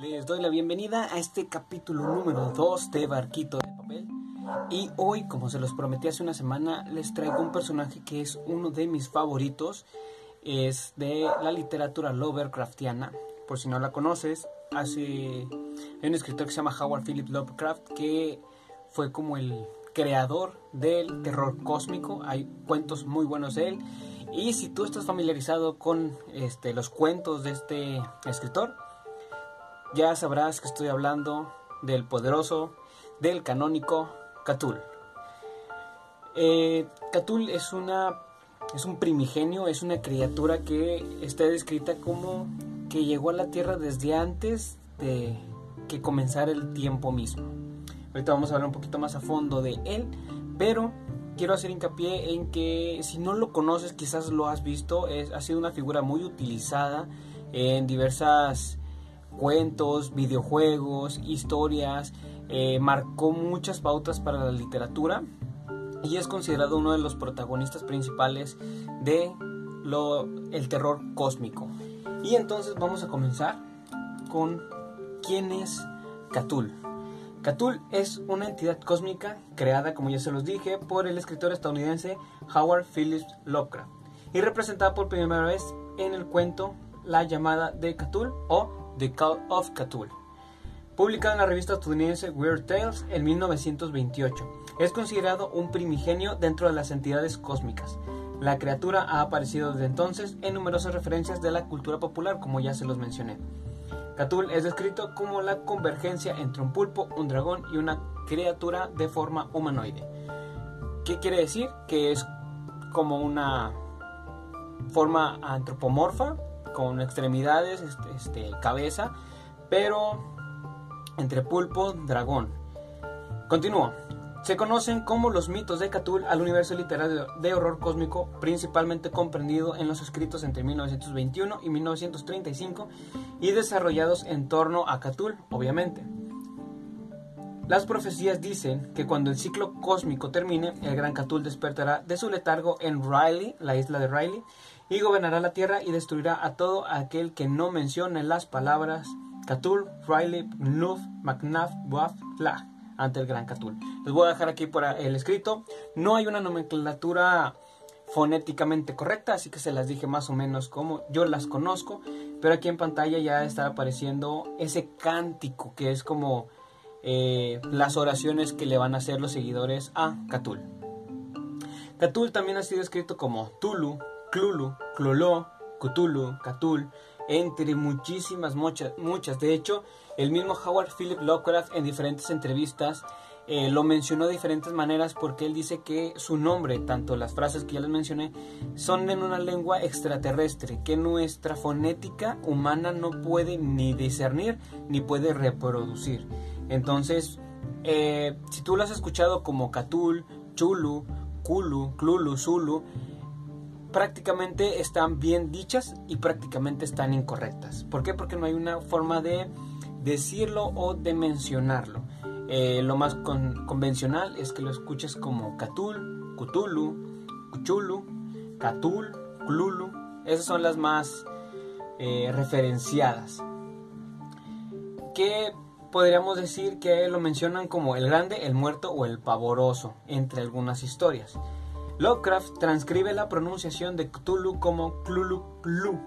Les doy la bienvenida a este capítulo número 2 de Barquito de Papel. Y hoy, como se los prometí hace una semana, les traigo un personaje que es uno de mis favoritos. Es de la literatura Lovecraftiana. Por si no la conoces, hace... hay un escritor que se llama Howard Phillips Lovecraft que fue como el creador del terror cósmico. Hay cuentos muy buenos de él. Y si tú estás familiarizado con este, los cuentos de este escritor, ya sabrás que estoy hablando del poderoso, del canónico Catul. Eh, Catul es una es un primigenio, es una criatura que está descrita como que llegó a la Tierra desde antes de que comenzara el tiempo mismo. Ahorita vamos a hablar un poquito más a fondo de él, pero quiero hacer hincapié en que si no lo conoces, quizás lo has visto, es, ha sido una figura muy utilizada en diversas cuentos, videojuegos, historias, eh, marcó muchas pautas para la literatura y es considerado uno de los protagonistas principales de lo, el terror cósmico. Y entonces vamos a comenzar con quién es Cthulhu. Cthulhu es una entidad cósmica creada, como ya se los dije, por el escritor estadounidense Howard Phillips Lovecraft y representada por primera vez en el cuento La llamada de Cthulhu o The Call of Cthulhu, publicado en la revista estadounidense Weird Tales en 1928. Es considerado un primigenio dentro de las entidades cósmicas. La criatura ha aparecido desde entonces en numerosas referencias de la cultura popular, como ya se los mencioné. Cthulhu es descrito como la convergencia entre un pulpo, un dragón y una criatura de forma humanoide. ¿Qué quiere decir? Que es como una forma antropomorfa, con extremidades, este, este, cabeza, pero entre pulpo, dragón. Continúo. Se conocen como los mitos de Cthulhu al universo literario de horror cósmico, principalmente comprendido en los escritos entre 1921 y 1935 y desarrollados en torno a Cthulhu, obviamente. Las profecías dicen que cuando el ciclo cósmico termine, el gran Cthulhu despertará de su letargo en Riley, la isla de Riley, y gobernará la tierra y destruirá a todo aquel que no mencione las palabras Cthulhu, Riley, Nuf, McNaff, Waf, La ante el gran Cthulhu. Les voy a dejar aquí por el escrito. No hay una nomenclatura fonéticamente correcta, así que se las dije más o menos como yo las conozco, pero aquí en pantalla ya está apareciendo ese cántico que es como eh, las oraciones que le van a hacer los seguidores a Cthulhu. Cthulhu también ha sido escrito como Tulu, Clulu, Cloló, Cthulhu, Catul, entre muchísimas, muchas, muchas. De hecho, el mismo Howard Philip Lovecraft en diferentes entrevistas eh, lo mencionó de diferentes maneras porque él dice que su nombre, tanto las frases que ya les mencioné, son en una lengua extraterrestre, que nuestra fonética humana no puede ni discernir ni puede reproducir. Entonces, eh, si tú lo has escuchado como Catul, Chulu, Kulu, Klulu, Zulu, prácticamente están bien dichas y prácticamente están incorrectas. ¿Por qué? Porque no hay una forma de decirlo o de mencionarlo. Eh, lo más convencional es que lo escuches como Catul, Cthulhu, Cuchulu, Catul, Klulu. Esas son las más eh, referenciadas. Que podríamos decir que lo mencionan como el grande, el muerto o el pavoroso, entre algunas historias. Lovecraft transcribe la pronunciación de Cthulhu como Clulu Clu,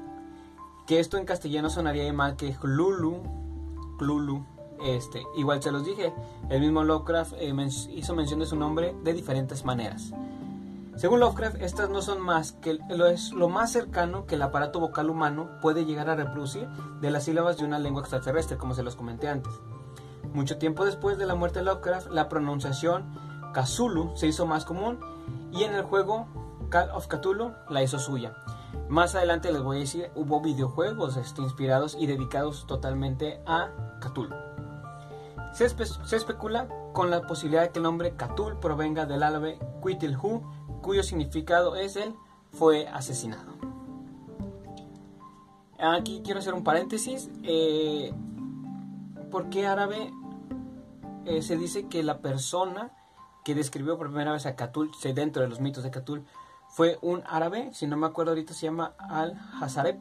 que esto en castellano sonaría mal que Clulu, Clulu. Este, igual se los dije, el mismo Lovecraft eh, hizo mención de su nombre de diferentes maneras. Según Lovecraft, estas no son más que lo, lo más cercano que el aparato vocal humano puede llegar a reproducir de las sílabas de una lengua extraterrestre, como se los comenté antes. Mucho tiempo después de la muerte de Lovecraft, la pronunciación Kazulu se hizo más común y en el juego Call of Cthulhu la hizo suya. Más adelante les voy a decir, hubo videojuegos este, inspirados y dedicados totalmente a Cthulhu. Se, especula con la posibilidad de que el nombre Cthulhu provenga del árabe Quitilhu, cuyo significado es el fue asesinado. Aquí quiero hacer un paréntesis. Eh, ¿Por qué árabe eh, se dice que la persona que describió por primera vez a Catul, dentro de los mitos de Catul, fue un árabe, si no me acuerdo ahorita se llama Al-Hazareb,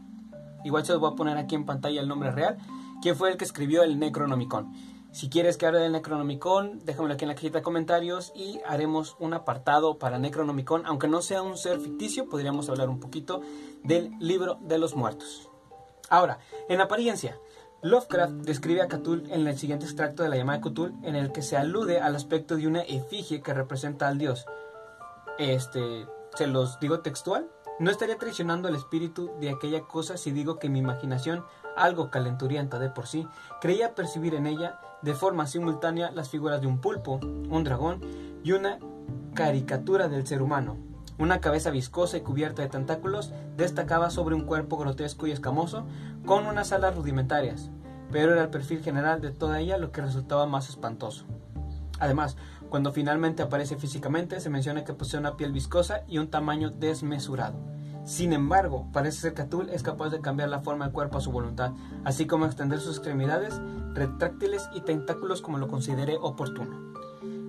igual se los voy a poner aquí en pantalla el nombre real, ¿Quién fue el que escribió el Necronomicon? Si quieres que hable del Necronomicon, déjamelo aquí en la cajita de comentarios y haremos un apartado para Necronomicon. Aunque no sea un ser ficticio, podríamos hablar un poquito del libro de los muertos. Ahora, en apariencia, Lovecraft describe a Cthulhu en el siguiente extracto de la llamada de Cthulhu, en el que se alude al aspecto de una efigie que representa al dios. Este, se los digo textual. No estaría traicionando el espíritu de aquella cosa si digo que mi imaginación, algo calenturienta de por sí, creía percibir en ella de forma simultánea las figuras de un pulpo, un dragón y una caricatura del ser humano. Una cabeza viscosa y cubierta de tentáculos destacaba sobre un cuerpo grotesco y escamoso, con unas alas rudimentarias, pero era el perfil general de toda ella lo que resultaba más espantoso. Además, cuando finalmente aparece físicamente, se menciona que posee una piel viscosa y un tamaño desmesurado. Sin embargo, parece ser que Atul es capaz de cambiar la forma del cuerpo a su voluntad, así como extender sus extremidades, retráctiles y tentáculos como lo considere oportuno.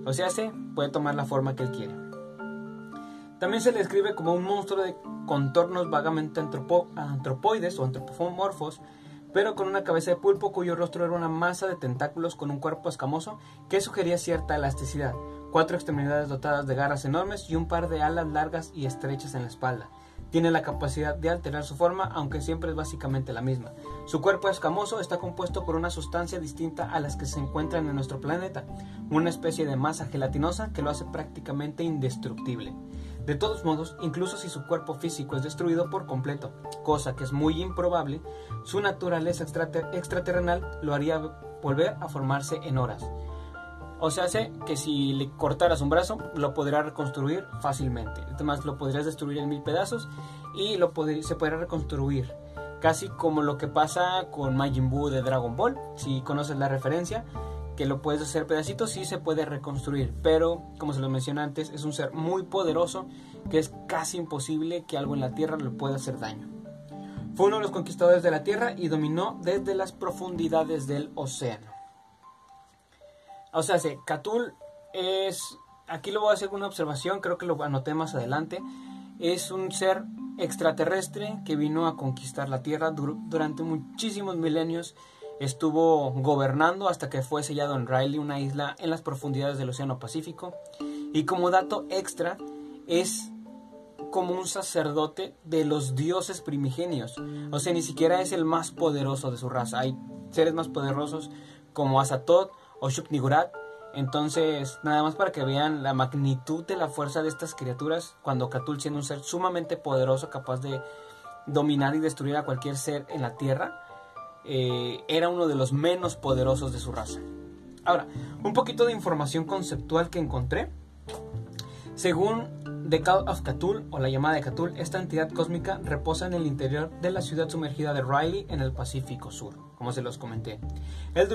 O sea, se puede tomar la forma que él quiere. También se le describe como un monstruo de contornos vagamente antropoides o antropomorfos, pero con una cabeza de pulpo cuyo rostro era una masa de tentáculos con un cuerpo escamoso que sugería cierta elasticidad, cuatro extremidades dotadas de garras enormes y un par de alas largas y estrechas en la espalda. Tiene la capacidad de alterar su forma, aunque siempre es básicamente la misma. Su cuerpo escamoso está compuesto por una sustancia distinta a las que se encuentran en nuestro planeta, una especie de masa gelatinosa que lo hace prácticamente indestructible. De todos modos, incluso si su cuerpo físico es destruido por completo, cosa que es muy improbable, su naturaleza extraterrenal lo haría volver a formarse en horas. O sea, sé que si le cortaras un brazo, lo podrá reconstruir fácilmente. Además, lo podrías destruir en mil pedazos y lo se podrá reconstruir. Casi como lo que pasa con Majin Buu de Dragon Ball. Si conoces la referencia, que lo puedes hacer pedacitos, sí se puede reconstruir. Pero, como se lo mencioné antes, es un ser muy poderoso que es casi imposible que algo en la Tierra le pueda hacer daño. Fue uno de los conquistadores de la Tierra y dominó desde las profundidades del océano. O sea, Catul es. Aquí lo voy a hacer una observación, creo que lo anoté más adelante. Es un ser extraterrestre que vino a conquistar la Tierra durante muchísimos milenios. Estuvo gobernando hasta que fue sellado en Riley, una isla en las profundidades del Océano Pacífico. Y como dato extra, es como un sacerdote de los dioses primigenios. O sea, ni siquiera es el más poderoso de su raza. Hay seres más poderosos como Azatoth o Shub-Nigurat. Entonces, nada más para que vean la magnitud de la fuerza de estas criaturas, cuando Cthulhu siendo un ser sumamente poderoso, capaz de dominar y destruir a cualquier ser en la Tierra, eh, era uno de los menos poderosos de su raza. Ahora, un poquito de información conceptual que encontré. Según The Call of Cthulhu o la llamada de Cthulhu, esta entidad cósmica reposa en el interior de la ciudad sumergida de Riley en el Pacífico Sur, como se los comenté. El,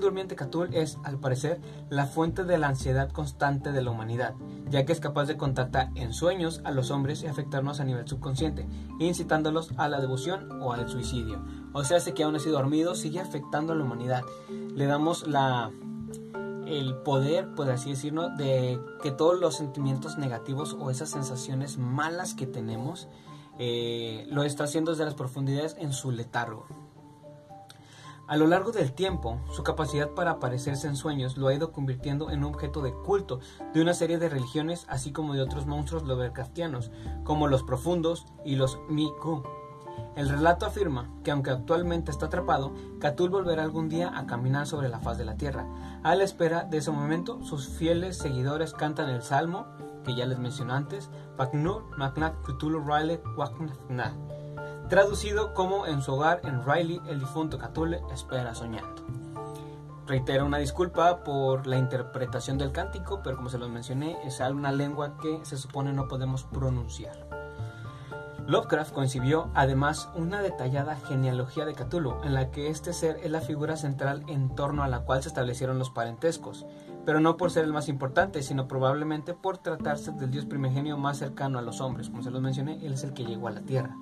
durmiente Cthulhu es, al parecer, la fuente de la ansiedad constante de la humanidad, ya que es capaz de contactar en sueños a los hombres y afectarnos a nivel subconsciente, incitándolos a la devoción o al suicidio. O sea, hace que aún así dormido sigue afectando a la humanidad. Le damos la el poder, por así decirlo, de que todos los sentimientos negativos o esas sensaciones malas que tenemos eh, lo está haciendo desde las profundidades en su letargo. A lo largo del tiempo, su capacidad para aparecerse en sueños lo ha ido convirtiendo en un objeto de culto de una serie de religiones, así como de otros monstruos Lovecraftianos, como los profundos y los Miku. El relato afirma que aunque actualmente está atrapado, Catul volverá algún día a caminar sobre la faz de la tierra. A la espera de ese momento, sus fieles seguidores cantan el salmo, que ya les mencioné antes, Pagnur Magnak Cthulhu Riley traducido como en su hogar en Riley el difunto Cthulhu espera soñando. Reitero una disculpa por la interpretación del cántico, pero como se los mencioné, es una lengua que se supone no podemos pronunciar. Lovecraft concibió además una detallada genealogía de Cthulhu, en la que este ser es la figura central en torno a la cual se establecieron los parentescos, pero no por ser el más importante, sino probablemente por tratarse del dios primigenio más cercano a los hombres. Como se los mencioné, él es el que llegó a la Tierra.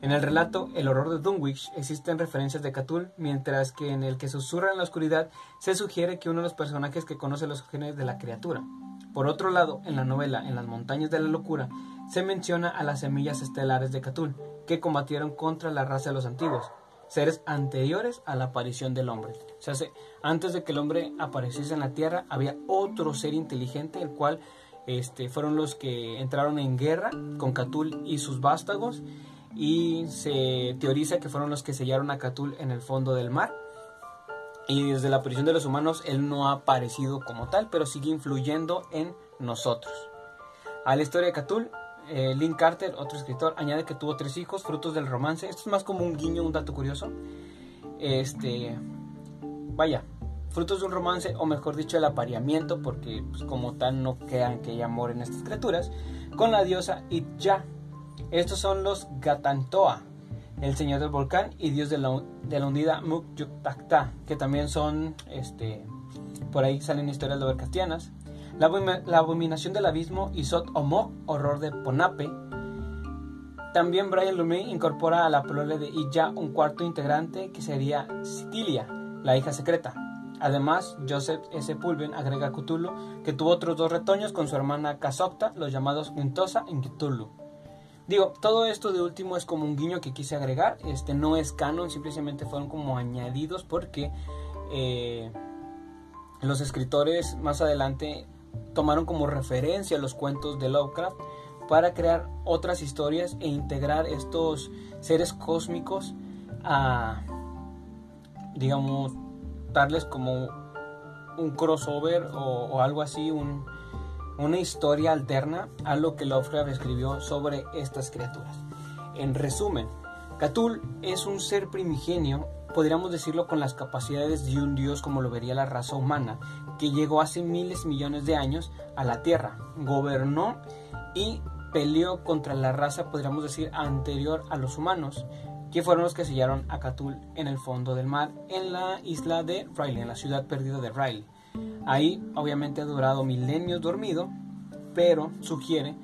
En el relato El horror de Dunwich existen referencias de Cthulhu, mientras que en el que susurra en la oscuridad se sugiere que uno de los personajes que conoce los genes de la criatura. Por otro lado, en la novela En las montañas de la locura se menciona a las semillas estelares de Cthulhu, que combatieron contra la raza de los antiguos. seres anteriores a la aparición del hombre. O sea, antes de que el hombre apareciese en la tierra, había otro ser inteligente, el cual este, fueron los que entraron en guerra con Catul y sus vástagos y se teoriza que fueron los que sellaron a Catul en el fondo del mar. Y desde la aparición de los humanos, él no ha aparecido como tal, pero sigue influyendo en nosotros. A la historia de Catul, eh, Lynn Carter, otro escritor, añade que tuvo tres hijos, frutos del romance. Esto es más como un guiño, un dato curioso. Este, vaya, frutos de un romance, o mejor dicho, el apareamiento, porque pues, como tal no quedan que haya amor en estas criaturas, con la diosa Itja. Estos son los Gatantoa, el señor del volcán y dios de la, de la hundida que también son, este, por ahí salen historias lovecraftianas. La, la abominación del abismo Isot Omok, horror de Ponape. También Brian Lumley incorpora a la prole de Illa un cuarto integrante que sería Sitilia, la hija secreta. Además, Joseph S. Pulven agrega a Cthulhu que tuvo otros dos retoños con su hermana Casopta, los llamados Untosa y Cthulhu. Digo, todo esto de último es como un guiño que quise agregar. Este no es canon, simplemente fueron como añadidos porque eh, los escritores más adelante tomaron como referencia los cuentos de Lovecraft para crear otras historias e integrar estos seres cósmicos a, digamos, darles como un crossover o, algo así, una historia alterna a lo que Lovecraft escribió sobre estas criaturas. En resumen, Cthulhu es un ser primigenio, podríamos decirlo con las capacidades de un dios como lo vería la raza humana, que llegó hace miles millones de años a la Tierra, gobernó y peleó contra la raza, podríamos decir, anterior a los humanos, que fueron los que sellaron a Cthulhu en el fondo del mar, en la isla de Riley, en la ciudad perdida de Riley. Ahí obviamente ha durado milenios dormido, pero sugiere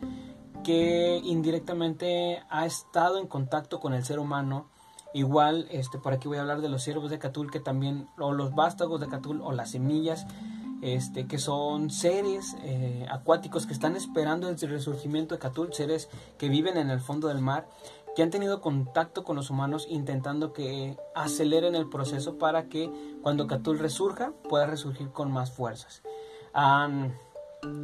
que indirectamente ha estado en contacto con el ser humano. Igual, este, por aquí voy a hablar de los ciervos de Catul, que también, o los vástagos de Catul, o las semillas, este, que son seres eh, acuáticos que están esperando el resurgimiento de Catul, seres que viven en el fondo del mar que han tenido contacto con los humanos intentando que aceleren el proceso para que cuando Catul resurja pueda resurgir con más fuerzas. Han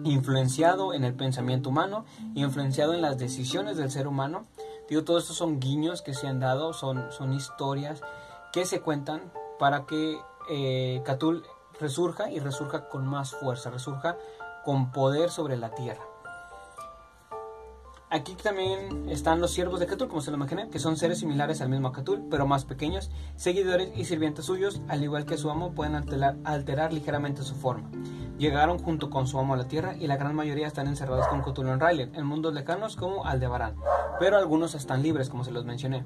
influenciado en el pensamiento humano, influenciado en las decisiones del ser humano. Digo, todos estos son guiños que se han dado, son, son historias que se cuentan para que eh, Catul resurja y resurja con más fuerza, resurja con poder sobre la tierra. Aquí también están los siervos de Catul, como se lo imaginé, que son seres similares al mismo Catul, pero más pequeños, seguidores y sirvientes suyos, al igual que su amo, pueden alterar, ligeramente su forma. Llegaron junto con su amo a la Tierra y la gran mayoría están encerrados con Cthulhu en Ryler, en mundos lejanos como Aldebarán, pero algunos están libres, como se los mencioné.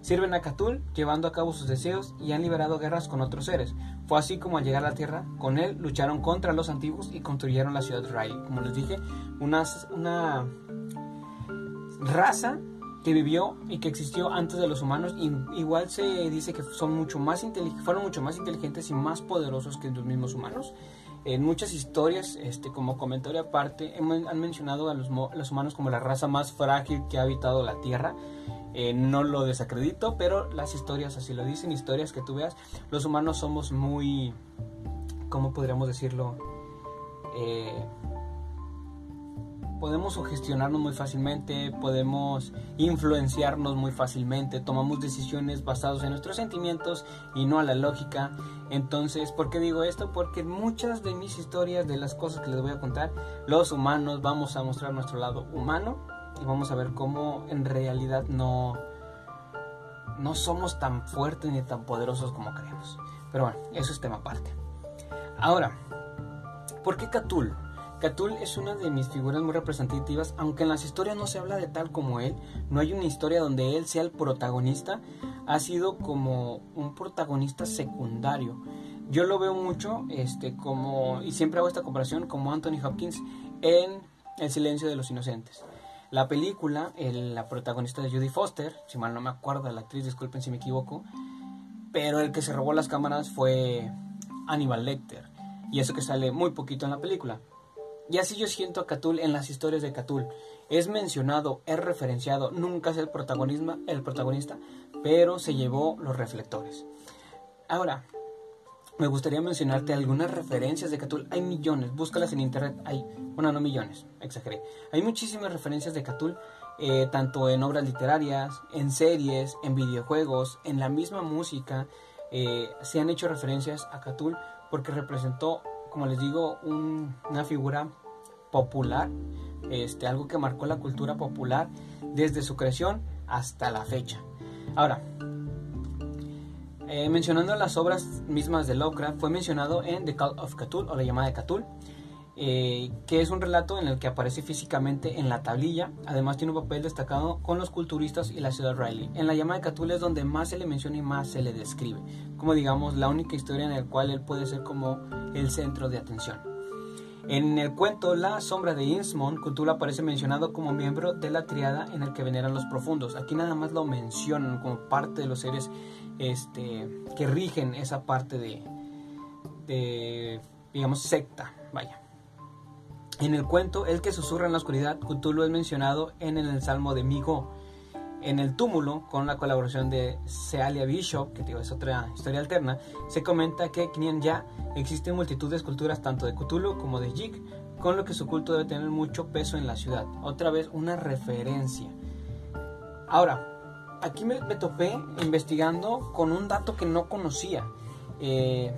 Sirven a Catul, llevando a cabo sus deseos y han liberado guerras con otros seres. Fue así como al llegar a la Tierra, con él lucharon contra los antiguos y construyeron la ciudad de Riley. Como les dije, una, una raza que vivió y que existió antes de los humanos. igual se dice que son mucho más fueron mucho más inteligentes y más poderosos que los mismos humanos. En muchas historias, este, como comentario aparte, han mencionado a los, los, humanos como la raza más frágil que ha habitado la Tierra. Eh, no lo desacredito, pero las historias así lo dicen, historias que tú veas. Los humanos somos muy, ¿cómo podríamos decirlo? Eh, podemos sugestionarnos muy fácilmente, podemos influenciarnos muy fácilmente, tomamos decisiones basadas en nuestros sentimientos y no a la lógica. Entonces, ¿por qué digo esto? Porque muchas de mis historias, de las cosas que les voy a contar, los humanos vamos a mostrar nuestro lado humano y vamos a ver cómo en realidad no, no somos tan fuertes ni tan poderosos como creemos. Pero bueno, eso es tema aparte. Ahora, ¿por qué Catul? Catul es una de mis figuras muy representativas, aunque en las historias no se habla de tal como él, no hay una historia donde él sea el protagonista, ha sido como un protagonista secundario. Yo lo veo mucho, este, como, y siempre hago esta comparación, como Anthony Hopkins en El silencio de los inocentes. La película, la protagonista de Judy Foster, si mal no me acuerdo la actriz, disculpen si me equivoco, pero el que se robó las cámaras fue Aníbal Lecter, y eso que sale muy poquito en la película. Y así yo siento a Catul en las historias de Catul. Es mencionado, es referenciado, nunca es el, protagonismo, el protagonista, pero se llevó los reflectores. Ahora, me gustaría mencionarte algunas referencias de Catul. Hay millones, búscalas en internet. Hay, bueno, no millones, exageré. Hay muchísimas referencias de Catul, eh, tanto en obras literarias, en series, en videojuegos, en la misma música. Eh, se han hecho referencias a Catul porque representó, como les digo, una figura popular, este, algo que marcó la cultura popular desde su creación hasta la fecha. Ahora, eh, mencionando las obras mismas de Lovecraft, fue mencionado en The Call of Cthulhu o la llamada de Cthulhu, eh, que es un relato en el que aparece físicamente en la tablilla. Además, tiene un papel destacado con los culturistas y la ciudad Riley. En la llamada de Cthulhu es donde más se le menciona y más se le describe, como digamos la única historia en la cual él puede ser como el centro de atención. En el cuento La sombra de Innsmouth, Cthulhu aparece mencionado como miembro de la triada en el que veneran los profundos. Aquí nada más lo mencionan como parte de los seres este, que rigen esa parte de, digamos, secta, vaya. En el cuento El que susurra en la oscuridad, Cthulhu es mencionado en el Salmo de Migo en el túmulo, con la colaboración de Cealia Bishop, que es otra historia alterna, se comenta que en ya existen multitud de esculturas tanto de Cthulhu como de Jig, con lo que su culto debe tener mucho peso en la ciudad. Otra vez una referencia. Ahora, aquí me, topé investigando con un dato que no conocía. Eh,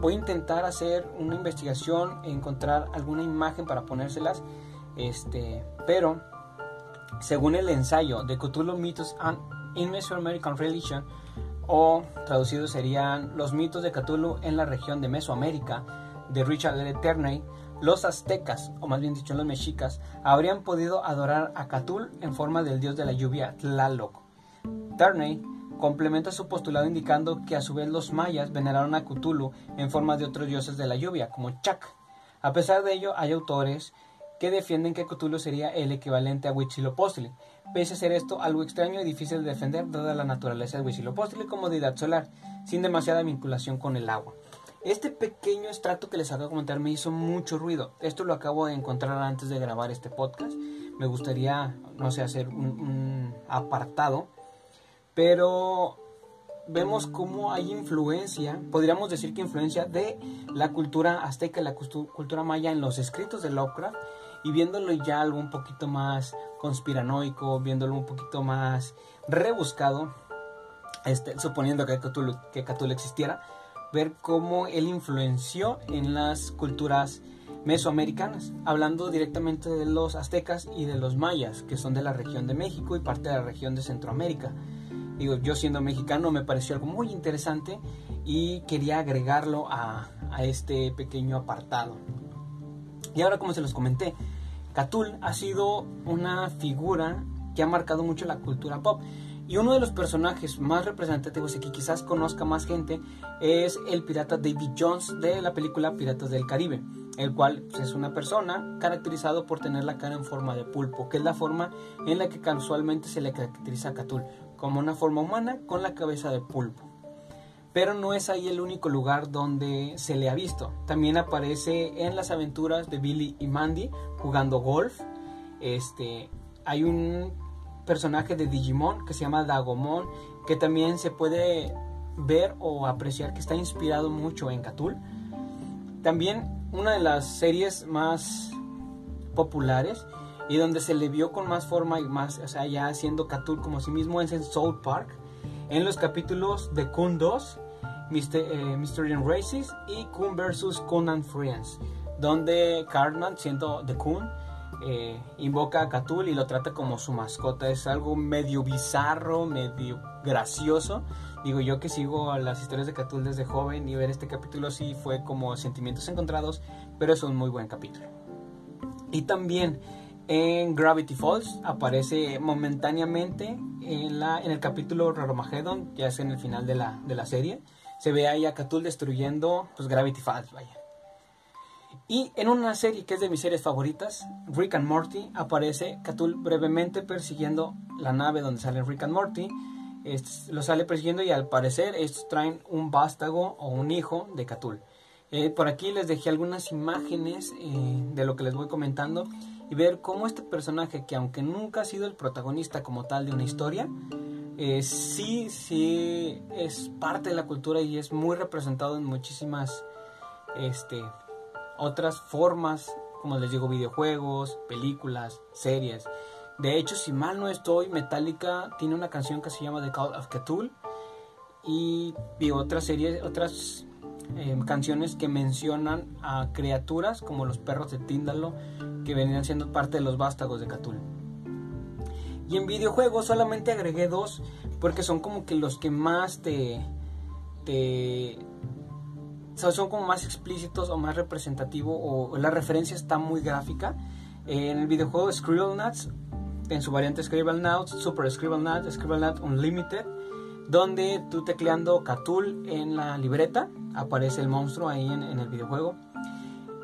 voy a intentar hacer una investigación, encontrar alguna imagen para ponérselas, este, pero según el ensayo de Cthulhu Mythos and in Mesoamerican Religion, o traducido serían Los mitos de Cthulhu en la región de Mesoamérica, de Richard L. Terney, los aztecas, o más bien dicho los mexicas, habrían podido adorar a Cthulhu en forma del dios de la lluvia Tlaloc. Terney complementa su postulado indicando que a su vez los mayas veneraron a Cthulhu en forma de otros dioses de la lluvia, como Chac. A pesar de ello, hay autores que defienden que Cthulhu sería el equivalente a Huitzilopochtli. Pese a ser esto algo extraño y difícil de defender dada la naturaleza de Huitzilopochtli como deidad solar, sin demasiada vinculación con el agua. Este pequeño extracto que les acabo de comentar me hizo mucho ruido. Esto lo acabo de encontrar antes de grabar este podcast. Me gustaría, no sé, hacer un, un apartado. Pero vemos cómo hay influencia, podríamos decir que influencia de la cultura azteca la cultura maya en los escritos de Lovecraft y viéndolo ya algo un poquito más conspiranoico, viéndolo un poquito más rebuscado, este, suponiendo que Cthulhu, que existiera, ver cómo él influenció en las culturas mesoamericanas, hablando directamente de los aztecas y de los mayas, que son de la región de México y parte de la región de Centroamérica. Digo, yo siendo mexicano me pareció algo muy interesante y quería agregarlo a, a este pequeño apartado. Y ahora, como se los comenté, Catul ha sido una figura que ha marcado mucho la cultura pop. Y uno de los personajes más representativos y que quizás conozca más gente es el pirata David Jones de la película Piratas del Caribe, el cual pues, es una persona caracterizado por tener la cara en forma de pulpo, que es la forma en la que casualmente se le caracteriza a Catul, como una forma humana con la cabeza de pulpo. Pero no es ahí el único lugar donde se le ha visto. También aparece en las aventuras de Billy y Mandy jugando golf. Este, hay un personaje de Digimon que se llama Dagomon, que también se puede ver o apreciar que está inspirado mucho en Catul. También una de las series más populares y donde se le vio con más forma y más, o sea, ya haciendo Catul como sí mismo es en Soul Park, en los capítulos de Kun 2 Mystery and Races y Kun vs. Conan Friends, donde Cartman, siendo The Kun, eh, invoca a Catul y lo trata como su mascota. Es algo medio bizarro, medio gracioso. Digo, yo que sigo las historias de Catul desde joven y ver este capítulo sí fue como sentimientos encontrados, pero es un muy buen capítulo. Y también en Gravity Falls aparece momentáneamente en, el capítulo Raromagedon, ya es en el final de la serie se ve ahí a Catul destruyendo pues, Gravity Falls, vaya. Y en una serie que es de mis series favoritas, Rick and Morty, aparece Catul brevemente persiguiendo la nave donde sale Rick and Morty. lo sale persiguiendo y al parecer estos traen un vástago o un hijo de Catul. Eh, por aquí les dejé algunas imágenes eh, de lo que les voy comentando y ver cómo este personaje, que aunque nunca ha sido el protagonista como tal de una historia, eh, sí, sí es parte de la cultura y es muy representado en muchísimas este, otras formas, como les digo, videojuegos, películas, series. De hecho, si mal no estoy, Metallica tiene una canción que se llama The Call of Cthulhu y, otras series, otras eh, canciones que mencionan a criaturas como los perros de Tíndalo que venían siendo parte de los vástagos de Cthulhu. Y en videojuegos solamente agregué dos porque son como que los que más te... te son como más explícitos o más representativos o la referencia está muy gráfica. En el videojuego Scribblenauts, en su variante Scribblenauts, Super Scribblenauts, Scribblenauts Unlimited, donde tú tecleando Catul en la libreta, aparece el monstruo ahí en el videojuego.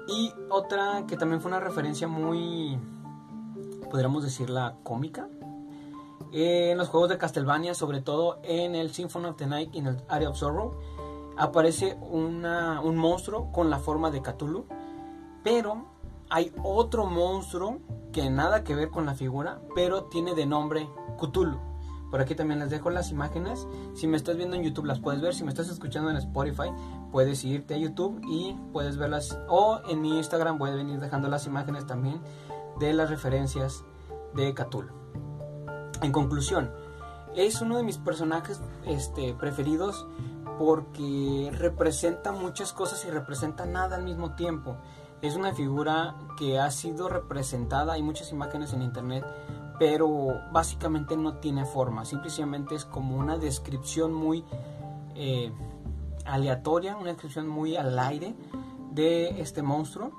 Y otra que también fue una referencia muy, podríamos decirla, cómica, en los juegos de Castlevania, sobre todo en el Symphony of the Night y en el Area of Sorrow, aparece un monstruo con la forma de Cthulhu, pero hay otro monstruo que nada que ver con la figura, pero tiene de nombre Cthulhu. Por aquí también les dejo las imágenes. Si me estás viendo en YouTube las puedes ver. Si me estás escuchando en Spotify, puedes irte a YouTube y puedes verlas. O en mi Instagram voy a venir dejando las imágenes también de las referencias de Cthulhu. En conclusión, es uno de mis personajes este, preferidos porque representa muchas cosas y representa nada al mismo tiempo. Es una figura que ha sido representada, hay muchas imágenes en internet, pero básicamente no tiene forma, simplemente es como una descripción muy eh, aleatoria, una descripción muy al aire de este monstruo,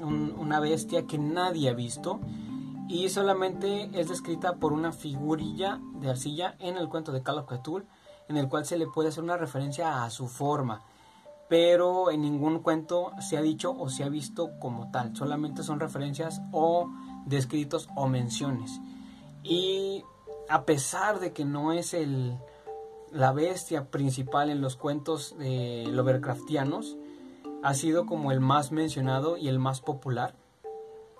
una bestia que nadie ha visto y solamente es descrita por una figurilla de arcilla en el cuento de Call of Cthulhu, en el cual se le puede hacer una referencia a su forma, pero en ningún cuento se ha dicho o se ha visto como tal, solamente son referencias o descritos o menciones. Y a pesar de que no es el, la bestia principal en los cuentos de Lovecraftianos, ha sido como el más mencionado y el más popular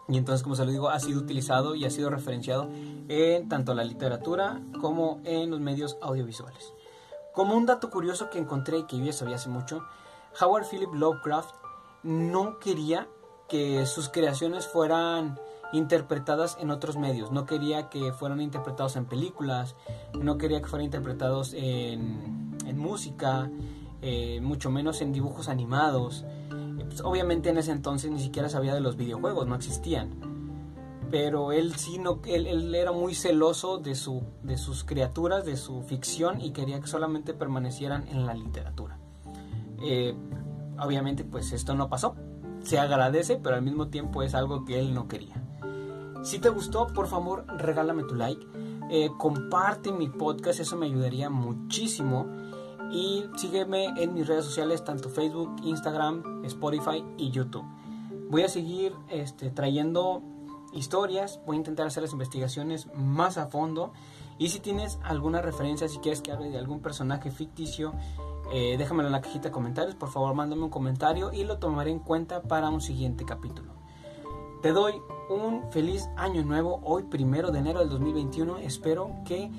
y entonces, como se lo digo, ha sido utilizado y ha sido referenciado en tanto la literatura como en los medios audiovisuales. Como un dato curioso que encontré y que yo ya sabía hace mucho, Howard Philip Lovecraft no quería que sus creaciones fueran interpretadas en otros medios, no quería que fueran interpretados en películas, no quería que fueran interpretados en, música, eh, mucho menos en dibujos animados. Pues, obviamente en ese entonces ni siquiera sabía de los videojuegos, no existían. Pero él sí no, él, era muy celoso de, su, de sus criaturas, de su ficción y quería que solamente permanecieran en la literatura. Eh, obviamente pues esto no pasó. Se agradece, pero al mismo tiempo es algo que él no quería. Si te gustó, por favor, regálame tu like. Eh, comparte mi podcast, eso me ayudaría muchísimo y sígueme en mis redes sociales, tanto Facebook, Instagram, Spotify y YouTube. Voy a seguir este, trayendo historias, voy a intentar hacer las investigaciones más a fondo. Y si tienes alguna referencia, si quieres que hable de algún personaje ficticio, eh, déjamelo en la cajita de comentarios. Por favor, mándame un comentario y lo tomaré en cuenta para un siguiente capítulo. Te doy un feliz año nuevo, hoy primero de enero del 2021. Espero que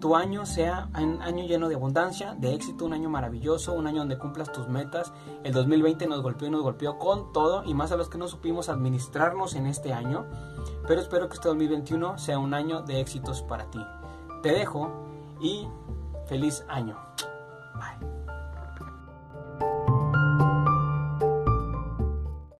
tu año sea un año lleno de abundancia, de éxito, un año maravilloso, un año donde cumplas tus metas. El 2020 nos golpeó y nos golpeó con todo y más a los que no supimos administrarnos en este año. Pero espero que este 2021 sea un año de éxitos para ti. Te dejo y feliz año.